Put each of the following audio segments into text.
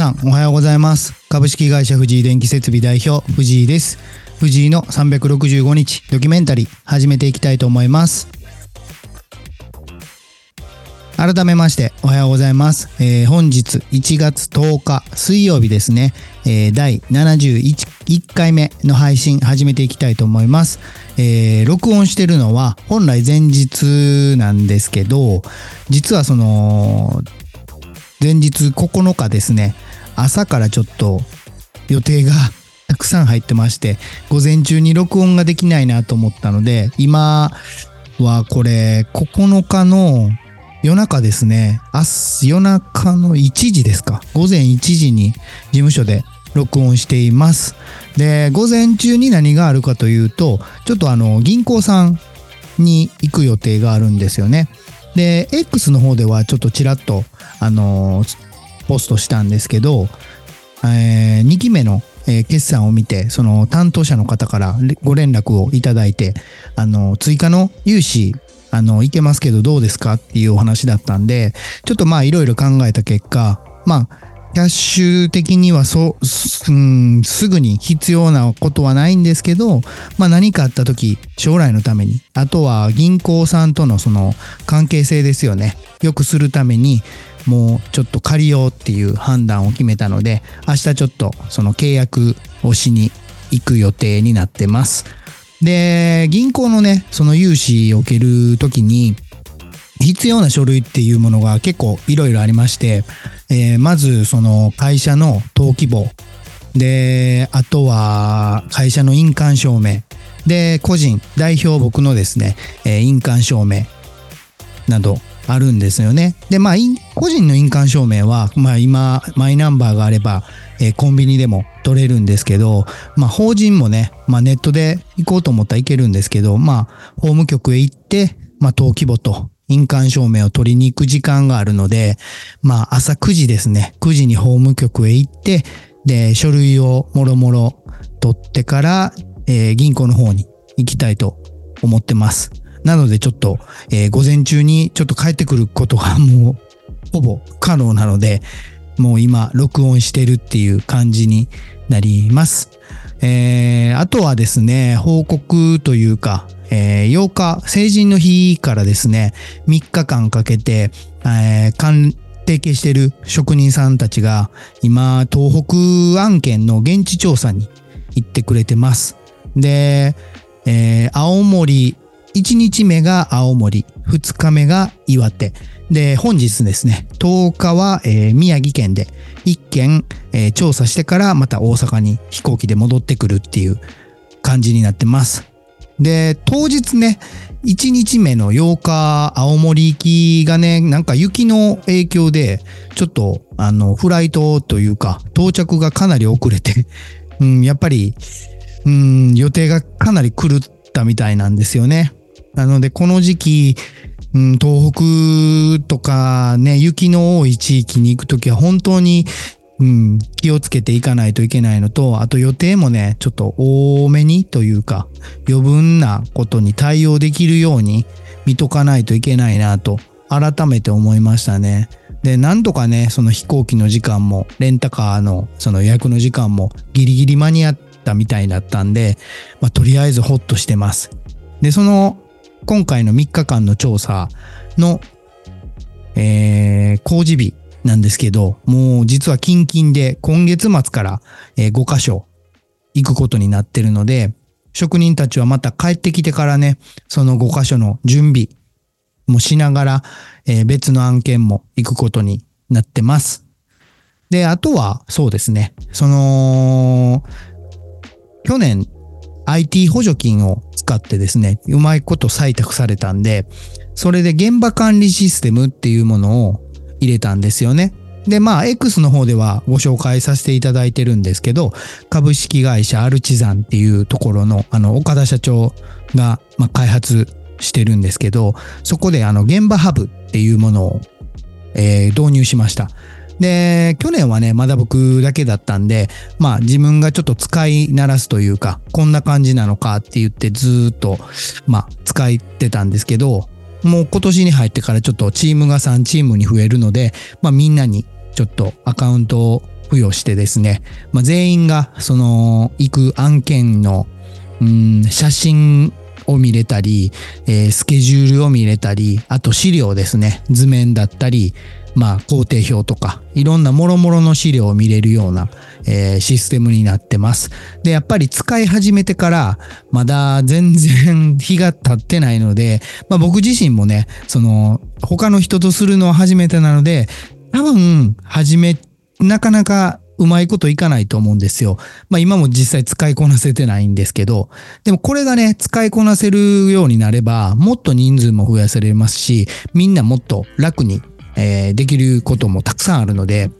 さん、おはようございます。株式会社藤井電気設備代表、藤井です。藤井の365日ドキュメンタリー、始めていきたいと思います。改めまして、おはようございます。えー本日1月10日、水曜日ですね、えー第71回目の配信、始めていきたいと思います。えー録音してるのは、本来前日なんですけど、実はその、前日9日ですね、朝からちょっと予定がたくさん入ってまして、午前中に録音ができないなと思ったので、今はこれ9日の夜中ですね、明日夜中の1時ですか、午前1時に事務所で録音しています。で、午前中に何があるかというと、ちょっとあの、銀行さんに行く予定があるんですよね。で、X の方ではちょっとちらっと、あのーポストしたんですけど、え2期目の、えー決算を見て、その担当者の方からご連絡をいただいて、あの、追加の融資、あの、いけますけどどうですか？っていうお話だったんで、ちょっとまあいろいろ考えた結果、まあ、キャッシュ的にはそう、すうんすぐに必要なことはないんですけど、まあ何かあった時、将来のために、あとは銀行さんとのその関係性ですよね。良くするために、もうちょっと借りようっていう判断を決めたので、明日ちょっとその契約をしに行く予定になってます。で、銀行のね、その融資を受けるときに、必要な書類っていうものが結構いろいろありまして、えーまずその会社の登記簿、で、あとは会社の印鑑証明、で、個人、代表僕のですね、えー印鑑証明などあるんですよね。で、まあ、個人の印鑑証明は、まあ今、マイナンバーがあれば、えーコンビニでも取れるんですけど、まあ法人もね、まあネットで行こうと思ったらいけるんですけど、まあ法務局へ行って、まあ登記簿と印鑑証明を取りに行く時間があるので、まあ朝9時ですね、9時に法務局へ行って、で、書類をもろもろ取ってから、えー銀行の方に行きたいと思ってます。なのでちょっと、えー午前中にちょっと帰ってくることがもう ほぼ不可能なので、もう今録音してるっていう感じになります。えーあとはですね、報告というか、えー8日、成人の日からですね、3日間かけて、えー関提携している職人さんたちが、今、東北案件の現地調査に行ってくれてます。で、えー青森、1日目が青森、2日目が岩手。で、本日ですね、10日は、えー宮城県で1件、えー調査してからまた大阪に飛行機で戻ってくるっていう感じになってます。で、当日ね、1日目の8日、青森行きがね、なんか雪の影響で、ちょっと、あの、フライトというか、到着がかなり遅れて、うん、やっぱり、うん、予定がかなり狂ったみたいなんですよね。なので、この時期、うん、東北とかね、雪の多い地域に行くときは本当に、うん、気をつけていかないといけないのと、あと予定もね、ちょっと多めにというか、余分なことに対応できるように見とかないといけないなと、改めて思いましたね。で、なんとかね、その飛行機の時間も、レンタカーのその予約の時間もギリギリ間に合ったみたいだったんで、まあ、とりあえずホッとしてます。で、その、今回の3日間の調査の、えー、工事日なんですけど、もう実は近々で今月末から、えー5箇所行くことになってるので、職人たちはまた帰ってきてからね、その5箇所の準備もしながら、えー別の案件も行くことになってます。で、あとは、そうですね、その、去年 IT 補助金を使ってですね、うまいこと採択されたんで、それで現場管理システムっていうものを入れたんですよね。で、まあ、X の方ではご紹介させていただいてるんですけど、株式会社アルチザンっていうところの、あの、岡田社長が、まあ、開発してるんですけど、そこであの、現場ハブっていうものを、えー導入しました。で、去年はね、まだ僕だけだったんで、まあ自分がちょっと使い慣らすというか、こんな感じなのかって言ってずっと、まあ使ってたんですけど、もう今年に入ってからちょっとチームが3チームに増えるので、まあみんなにちょっとアカウントを付与してですね、まあ、全員がその行く案件の、うん、写真を見れたり、えー、スケジュールを見れたり、あと資料ですね、図面だったり、まあ、工程表とか、いろんな諸々の資料を見れるような、えー、システムになってます。で、やっぱり使い始めてから、まだ全然日が経ってないので、まあ僕自身もね、その、他の人とするのは初めてなので、多分、初め、なかなかうまいこといかないと思うんですよ。まあ今も実際使いこなせてないんですけど、でもこれがね、使いこなせるようになれば、もっと人数も増やせれますし、みんなもっと楽にえー、できることもたくさんあるので、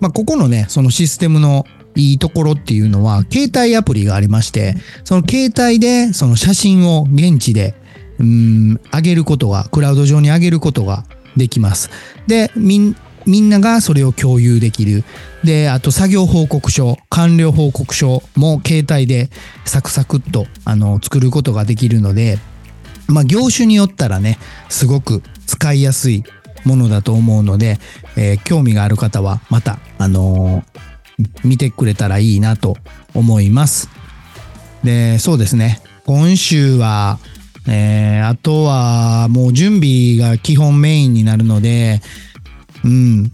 まあ、ここのね、そのシステムのいいところっていうのは、携帯アプリがありまして、その携帯でその写真を現地で、うん、上げることが、クラウド上に上げることができます。で、みん、みんながそれを共有できる。で、あと作業報告書、完了報告書も携帯でサクサクっとあの作ることができるので、まあ業種によったらね、すごく使いやすいものだと思うので、えー、興味がある方はまた、あのー、見てくれたらいいなと思います。で、そうですね。今週は、えー、あとはもう準備が基本メインになるので、うん、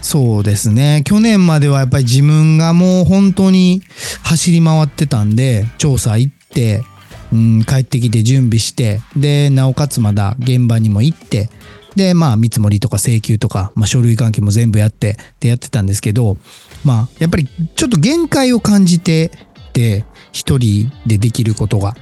そうですね。去年まではやっぱり自分がもう本当に走り回ってたんで、調査行って、うん、帰ってきて準備して、で、なおかつまだ現場にも行って、で、まあ、見積もりとか請求とか、まあ、書類関係も全部やって、でやってたんですけど、まあ、やっぱりちょっと限界を感じてて、一人でできることが。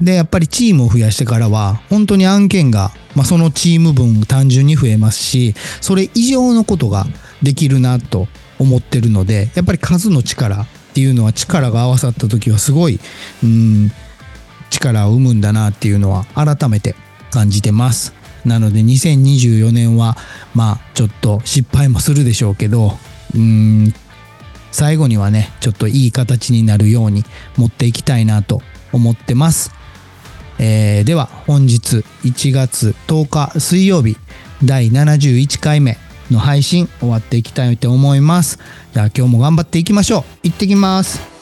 で、やっぱりチームを増やしてからは、本当に案件が、まあ、そのチーム分単純に増えますし、それ以上のことができるなと思ってるので、やっぱり数の力っていうのは力が合わさった時はすごい、うん、力を生むんだなっていうのは改めて感じてます。なので2024年はまあちょっと失敗もするでしょうけどうーん最後にはねちょっといい形になるように持っていきたいなと思ってます、えー、では本日1月10日水曜日第71回目の配信終わっていきたいと思います。じゃあ今日も頑張っていきましょう。行ってきます。